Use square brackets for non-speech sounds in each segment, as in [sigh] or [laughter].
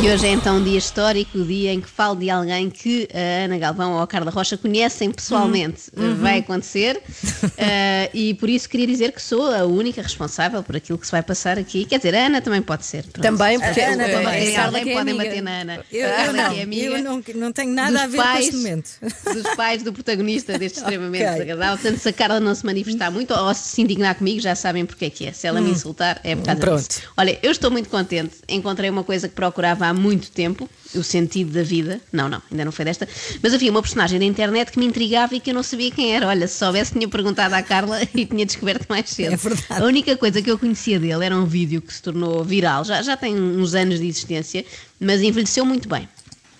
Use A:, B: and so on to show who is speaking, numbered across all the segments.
A: E hoje é então um dia histórico, o dia em que falo de alguém que a Ana Galvão ou a Carla Rocha conhecem pessoalmente.
B: Uhum.
A: Vai acontecer [laughs] eh, e por isso queria dizer que sou a única responsável por aquilo que se vai passar aqui. Quer dizer, a Ana também pode ser. pronto.
B: Também, porque
C: A Ana
B: eh,
C: também.
B: Carla que é
A: podem
B: amiga.
A: bater na Ana.
C: Eu, eu
A: Carla
C: não,
A: é
C: eu não, não tenho nada a ver
A: pais,
C: com este momento. [laughs]
A: Dos pais do protagonista deste [laughs] extremamente
C: Ok.
A: desagradável. Portanto, se a Carla não se manifestar muito ou se indignar comigo, já sabem porque é que é. Se ela me insultar, é por causa
C: Pronto.
A: disso. Olha, eu estou muito contente. Encontrei uma coisa que procurava há muito tempo, o sentido da vida. Não, não, ainda não foi desta. Mas havia uma personagem da internet que me intrigava e que eu não sabia quem era. Olha, se soubesse, tinha perguntado à Carla [laughs] e tinha descoberto mais cedo.
C: É verdade.
A: A única coisa que eu conhecia dele era um vídeo que se tornou viral. Já, já tem uns anos de existência, mas envelheceu muito bem.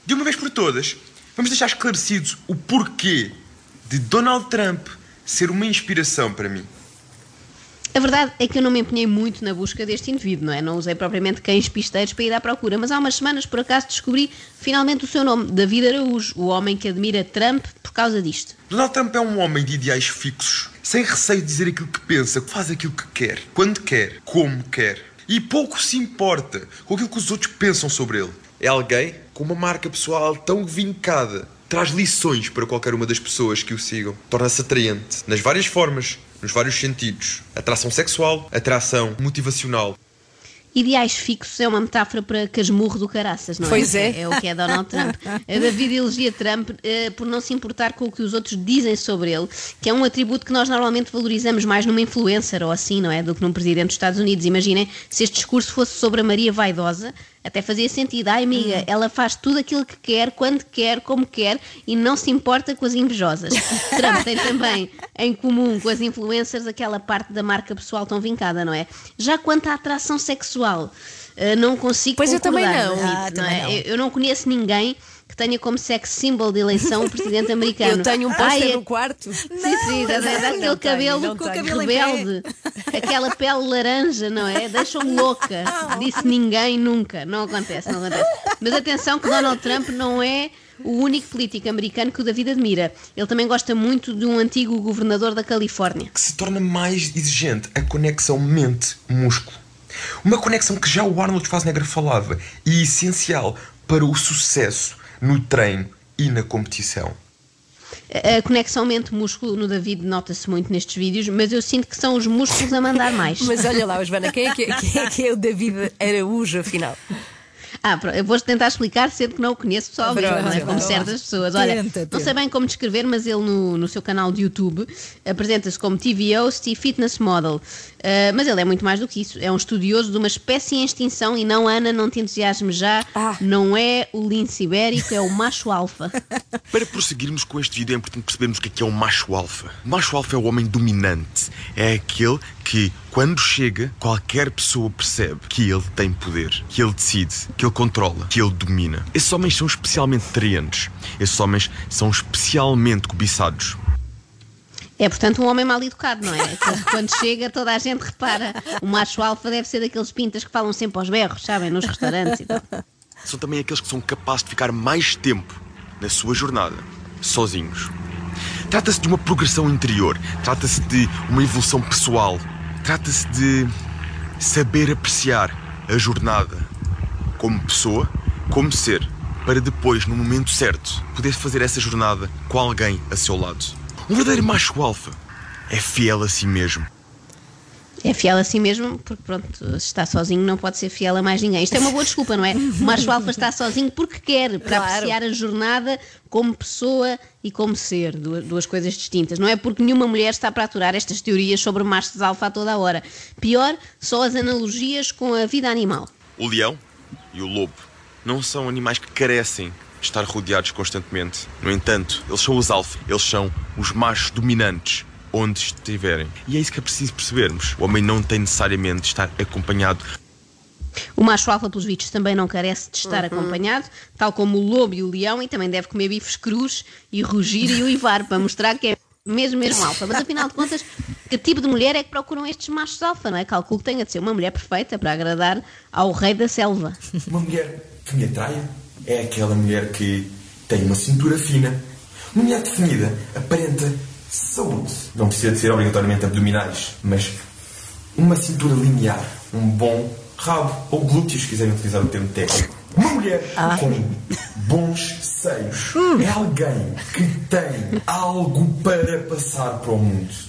D: De uma vez por todas, vamos deixar esclarecido o porquê de Donald Trump ser uma inspiração para mim.
A: A verdade é que eu não me empenhei muito na busca deste indivíduo, não é? Não usei propriamente cães pisteiros para ir à procura, mas há umas semanas, por acaso, descobri finalmente o seu nome, David Araújo, o homem que admira Trump por causa disto.
D: Donald Trump é um homem de ideais fixos, sem receio de dizer aquilo que pensa, faz aquilo que quer, quando quer, como quer. E pouco se importa com aquilo que os outros pensam sobre ele. É alguém com uma marca pessoal tão vincada. Traz lições para qualquer uma das pessoas que o sigam. Torna-se atraente nas várias formas, nos vários sentidos. Atração sexual, atração motivacional.
A: Ideais fixos é uma metáfora para casmurro do caraças, não é?
B: Pois é.
A: É o que é Donald Trump. A David elogia Trump eh, por não se importar com o que os outros dizem sobre ele, que é um atributo que nós normalmente valorizamos mais numa influencer ou assim, não é? Do que num presidente dos Estados Unidos. Imaginem se este discurso fosse sobre a Maria Vaidosa, até fazia sentido. Ai, amiga, ela faz tudo aquilo que quer, quando quer, como quer e não se importa com as invejosas. [laughs] Trump tem também em comum com as influencers aquela parte da marca pessoal tão vincada, não é? Já quanto à atração sexual, eh, não consigo
B: Pois eu também
A: concordar,
B: não.
C: Ah, também
A: é?
C: não.
A: Eu, não conheço ninguém que tenha como sex symbol de eleição o presidente americano. [laughs]
B: Eu tenho um póster
A: é-
B: no quarto.
A: Sim, sim,
B: não tenho,
A: cabelo
B: não
C: cabelo
A: rebelde, aquela pele laranja, não é? Deixam-me louca. Disse ninguém nunca. Não acontece, não acontece. Mas atenção que Donald Trump não é o único político americano que o David admira. Ele também gosta muito de um antigo governador da Califórnia.
D: que se torna mais exigente a conexão mente-músculo. Uma conexão que já o Arnold Schwarzenegger falava e essencial para o sucesso no treino e na competição.
A: A conexão mente-músculo no David nota-se muito nestes vídeos, mas eu sinto que são os músculos a mandar mais. [laughs]
B: Mas olha lá, Joana, quem é que, quem é, que é o David Araújo, afinal?
A: Ah, eu vou tentar explicar, sendo que não o conheço pessoalmente, não é? como certas pessoas. Olha,
C: Tenta,
A: não sei bem como descrever, mas ele no, no seu canal de YouTube apresenta-se como TV host e fitness model. Ah, mas ele é muito mais do que isso. É um estudioso de uma espécie em extinção e não, Ana, não te entusiasme já.
B: Ah.
A: Não é o lince ibérico, é o macho alfa. [laughs]
D: Para prosseguirmos com este vídeo é importante percebermos o que é, que é o macho alfa. O macho alfa é o homem dominante. É aquele que, quando chega, qualquer pessoa percebe que ele tem poder, que ele decide, que ele controla, que ele domina. Esses homens são especialmente atraentes. Esses homens são especialmente cobiçados.
A: É, portanto, um homem mal educado, não é? Que quando chega toda a gente repara. O macho alfa deve ser daqueles pintas que falam sempre aos berros, sabem? Nos restaurantes e tal.
D: são também aqueles que são capazes de ficar mais tempo na sua jornada, sozinhos. Trata-se de uma progressão interior, trata-se de uma evolução pessoal, trata-se de saber apreciar a jornada como pessoa, como ser, para depois, no momento certo, poder fazer essa jornada com alguém a seu lado. Um verdadeiro macho alfa é fiel a si mesmo.
A: É fiel a si mesmo, porque pronto, se está sozinho não pode ser fiel a mais ninguém. Isto é uma boa desculpa, não é? O macho alfa está sozinho porque quer, para
B: Claro.
A: apreciar a jornada como pessoa e como ser, duas, duas coisas distintas. Não é porque nenhuma mulher está para aturar estas teorias sobre machos alfa a toda a hora. Pior, só as analogias com a vida animal.
D: O leão e o lobo não são animais que carecem de estar rodeados constantemente. No entanto, eles são os alfa, eles são os machos dominantes onde estiverem. E é isso que é preciso percebermos. O homem não tem necessariamente de estar acompanhado.
A: O macho alfa, pelos vistos, também não carece de estar acompanhado, tal como o lobo e o leão, e também deve comer bifes crus e rugir e uivar, para mostrar que é mesmo, mesmo alfa. Mas afinal de contas, que tipo de mulher é que procuram estes machos alfa, não é? Calculo que tenha de ser uma mulher perfeita para agradar ao rei da selva. [laughs]
D: Uma mulher que me atrai é aquela mulher que tem uma cintura fina. Uma mulher definida aparenta saúde. Não precisa de ser obrigatoriamente abdominais, mas uma cintura linear, um bom rabo ou glúteos, se quiserem utilizar o termo técnico. Uma mulher com bons seios é alguém que tem algo para passar para o mundo.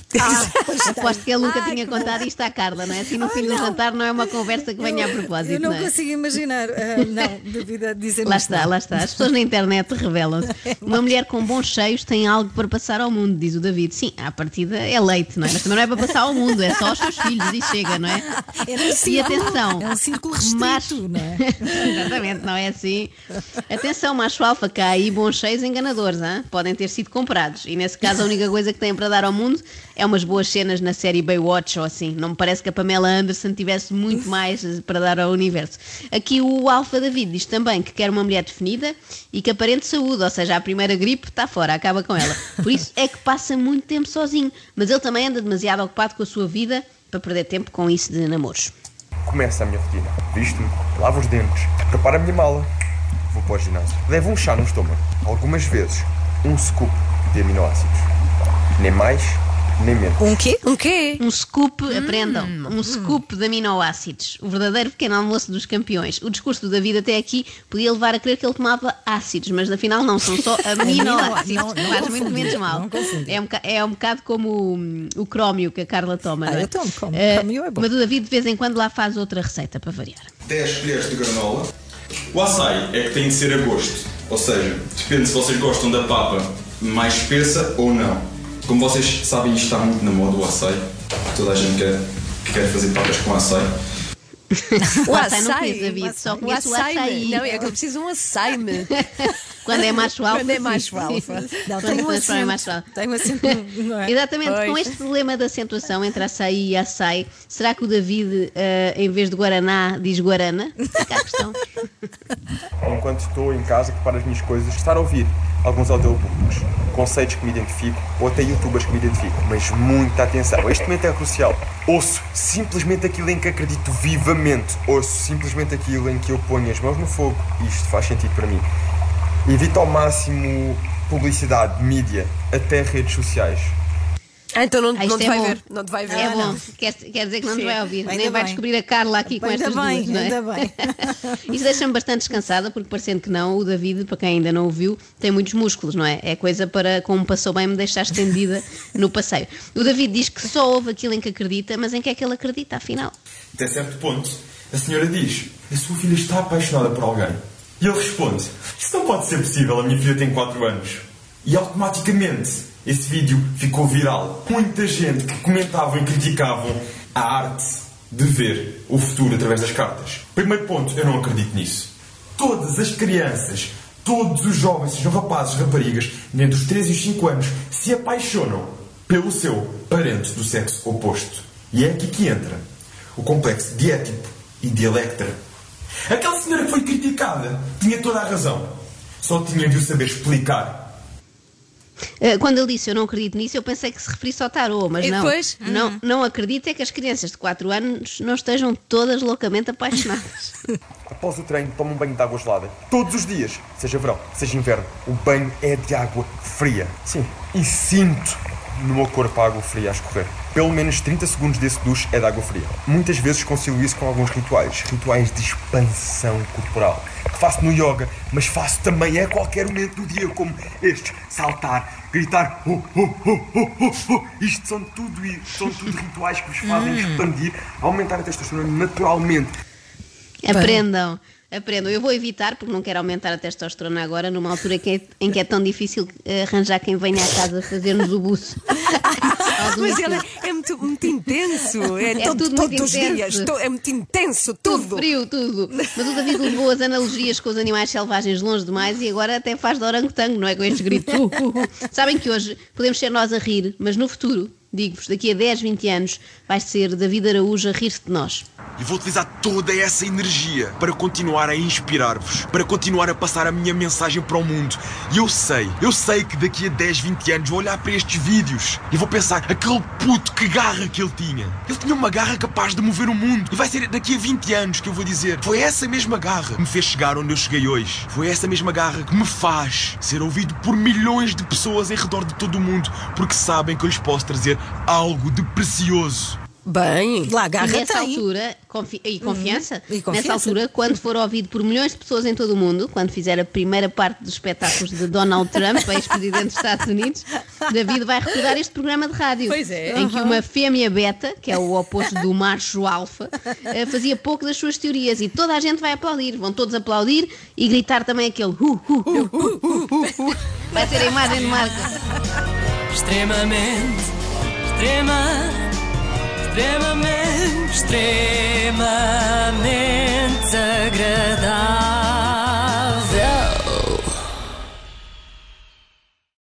A: Aposto que ele nunca tinha contado isto à Carla, não é? Assim no fim do jantar não é uma conversa que venha a propósito.
B: Eu não,
A: não é?
B: consigo imaginar. ah, não, devido a dizer
A: Lá está, lá está. As pessoas na internet revelam-se. [laughs] Uma mulher com bons cheios tem algo para passar ao mundo, diz o David. Sim, à partida é leite, não é? Mas também não é para passar ao mundo, é só aos seus filhos e chega, não é?
B: Um
A: E atenção,
B: É um círculo restrito,
A: macho-
B: não é? [laughs]
A: Exatamente, não é assim. Atenção, macho alfa, que há aí bons cheios enganadores, hein? podem ter sido comprados. E nesse caso, a única coisa que têm para dar ao mundo é umas boas cenas na série Baywatch ou assim. Não me parece que a Pamela Anderson tivesse muito mais para dar ao universo. Aqui o Alfa David diz também que quer uma mulher definida e que aparente saúde, ou seja, a primeira gripe está fora, acaba com ela. Por isso é que passa muito tempo sozinho. Mas ele também anda demasiado ocupado com a sua vida para perder tempo com isso de namoros.
D: Começa a minha rotina. Visto-me, os dentes, preparo a minha mala, vou para o ginásio. Levo um chá no estômago. Algumas vezes, um scoop de aminoácidos. Nem mais, nem menos.
B: Um quê?
E: Um quê?
A: Um scoop, aprendam, um scoop de aminoácidos. O verdadeiro pequeno almoço dos campeões. O discurso do David até aqui podia levar a crer que ele tomava ácidos, mas afinal não, são só [laughs] aminoácidos.
B: Não, não
A: Faz muito menos mal.
B: não.
A: É um, é um bocado como o, o crómio que a Carla toma.
B: Ah,
A: não é?
B: eu tomo, como.
A: Eh,
B: Crómio é bom.
A: Mas o David de vez em quando lá faz outra receita para variar.
C: 10 colheres de granola. O açaí é que tem de ser a gosto. Ou seja, depende se vocês gostam da papa mais espessa ou não. Como vocês sabem, isto está muito na moda o açaí. Toda a gente quer, que quer fazer papas com açaí. [laughs]
A: O açaí não conheço, David, só
E: O
A: conheço o
E: açaí.
A: açaí.
E: Não, é que eu preciso de um açaí-me. [laughs]
A: Quando é macho alfa.
E: Quando é macho alfa.
B: Não,
A: Quando
B: tem um acento.
A: macho alfa.
B: Tem um acento, não é?
A: Exatamente, com
E: Pois.
A: este problema da acentuação entre açaí e açaí, será que o David, eh, em vez de Guaraná, diz Guarana? Fica a questão.
D: Enquanto estou em casa, preparo as minhas coisas, estar a ouvir alguns audiobooks, conceitos que me identifico, ou até youtubers que me identifico. Mas muita atenção, este momento é crucial. Ouço simplesmente aquilo em que acredito vivamente. Ouço simplesmente aquilo em que eu ponho as mãos no fogo. E isto faz sentido para mim. Evito ao máximo publicidade, mídia, até redes sociais.
E: Ah, então não,
A: Ah,
E: não te
A: é
E: vai
A: bom.
E: ver. Não te vai ver.
A: É
B: Ah,
A: bom,
B: não.
A: quer, quer dizer que não te
E: Sim.
A: vai ouvir,
B: Ainda
A: nem vai
B: bem.
A: descobrir a Carla aqui com
B: Ainda
A: estas
B: bem,
A: duas, não é?
B: ainda bem. [laughs] [laughs]
A: Isto deixa-me bastante descansada, porque parecendo que não, o David, para quem ainda não o viu, tem muitos músculos, não é? É coisa para, como passou bem, me deixar estendida [laughs] no passeio. O David diz que só ouve aquilo em que acredita, mas em que é que ele acredita, afinal?
D: Até certo ponto, a senhora diz: A sua filha está apaixonada por alguém. E ele responde: Isso não pode ser possível, a minha filha tem 4 anos. E automaticamente esse vídeo ficou viral. Muita gente que comentavam e criticavam a arte de ver o futuro através das cartas. Primeiro ponto, eu não acredito nisso. Todas as crianças, todos os jovens, sejam rapazes, raparigas, entre os 3 e os 5 anos, se apaixonam pelo seu parente do sexo oposto. E é aqui que entra o complexo de e de Electra. Aquela senhora que foi criticada tinha toda a razão. Só tinha de o saber explicar.
A: Eh, Quando ele disse eu não acredito nisso, eu pensei que se referisse ao tarô, mas
E: E
A: não.
E: depois?
A: Não, não acredito é que as crianças de 4 anos não estejam todas loucamente apaixonadas. [laughs]
D: Após o treino, tomo um banho de água gelada. Todos os dias, seja verão, seja inverno. O banho é de água fria. Sim. E sinto no meu corpo a água fria a escorrer. Pelo menos 30 segundos desse duche é de água fria. Muitas vezes concilio isso com alguns rituais. Rituais de expansão corporal. Que faço no yoga, mas faço também a qualquer momento do dia, como estes. Saltar, gritar. "Oh, oh, oh, oh, oh, oh". Isto são tudo, são tudo rituais que vos fazem expandir, aumentar a testosterona naturalmente.
A: Aprendam, aprendam. Eu vou evitar, porque não quero aumentar a testosterona agora, numa altura que é- em que é tão difícil eh, arranjar quem venha à casa fazer-nos o buço. [laughs]
E: Mas ele é muito, muito intenso. É,
A: É
E: todo-
A: tudo
E: todos
A: muito
E: os
A: intenso.
E: dias. É muito intenso,
A: Tudo
E: tudo.
A: frio, tudo. Mas o David levou as analogias com os animais selvagens longe demais e agora até faz de orangotango, não é? Com uh, [laughs] uh. Sabem que hoje podemos ser nós a rir, mas no futuro, digo-vos, daqui a 10, 20 anos, vai ser David Araújo a rir-se de nós.
D: e vou utilizar toda essa energia para continuar a inspirar-vos, para continuar a passar a minha mensagem para o mundo. E eu sei, eu sei que daqui a 10, 20 anos vou olhar para estes vídeos e vou pensar: aquele puto, que garra que ele tinha. Ele tinha uma garra capaz de mover o mundo. E vai ser daqui a 20 anos que eu vou dizer: foi essa mesma garra que me fez chegar onde eu cheguei hoje. Foi essa mesma garra que me faz ser ouvido por milhões de pessoas em redor de todo o mundo, porque sabem que eu lhes posso trazer algo de precioso.
B: Bem, lá
A: E
B: garra
A: nessa
B: tem.
A: altura, confi- e, confiança,
B: E confiança.
A: nessa altura, quando for ouvido por milhões de pessoas em todo o mundo, quando fizer a primeira parte dos espetáculos de Donald Trump, [laughs] ex-presidente dos Estados Unidos, David vai recordar este programa de rádio.
B: Pois é.
A: Em que uma fêmea beta, que é o oposto do macho alfa, eh, fazia pouco das suas teorias e toda a gente vai aplaudir. Vão todos aplaudir e gritar também aquele hu, hu, hu, hu, hu, hu. [laughs] Vai ser a imagem de marca.
F: extremamente, extrema, extremamente, extremamente agradável.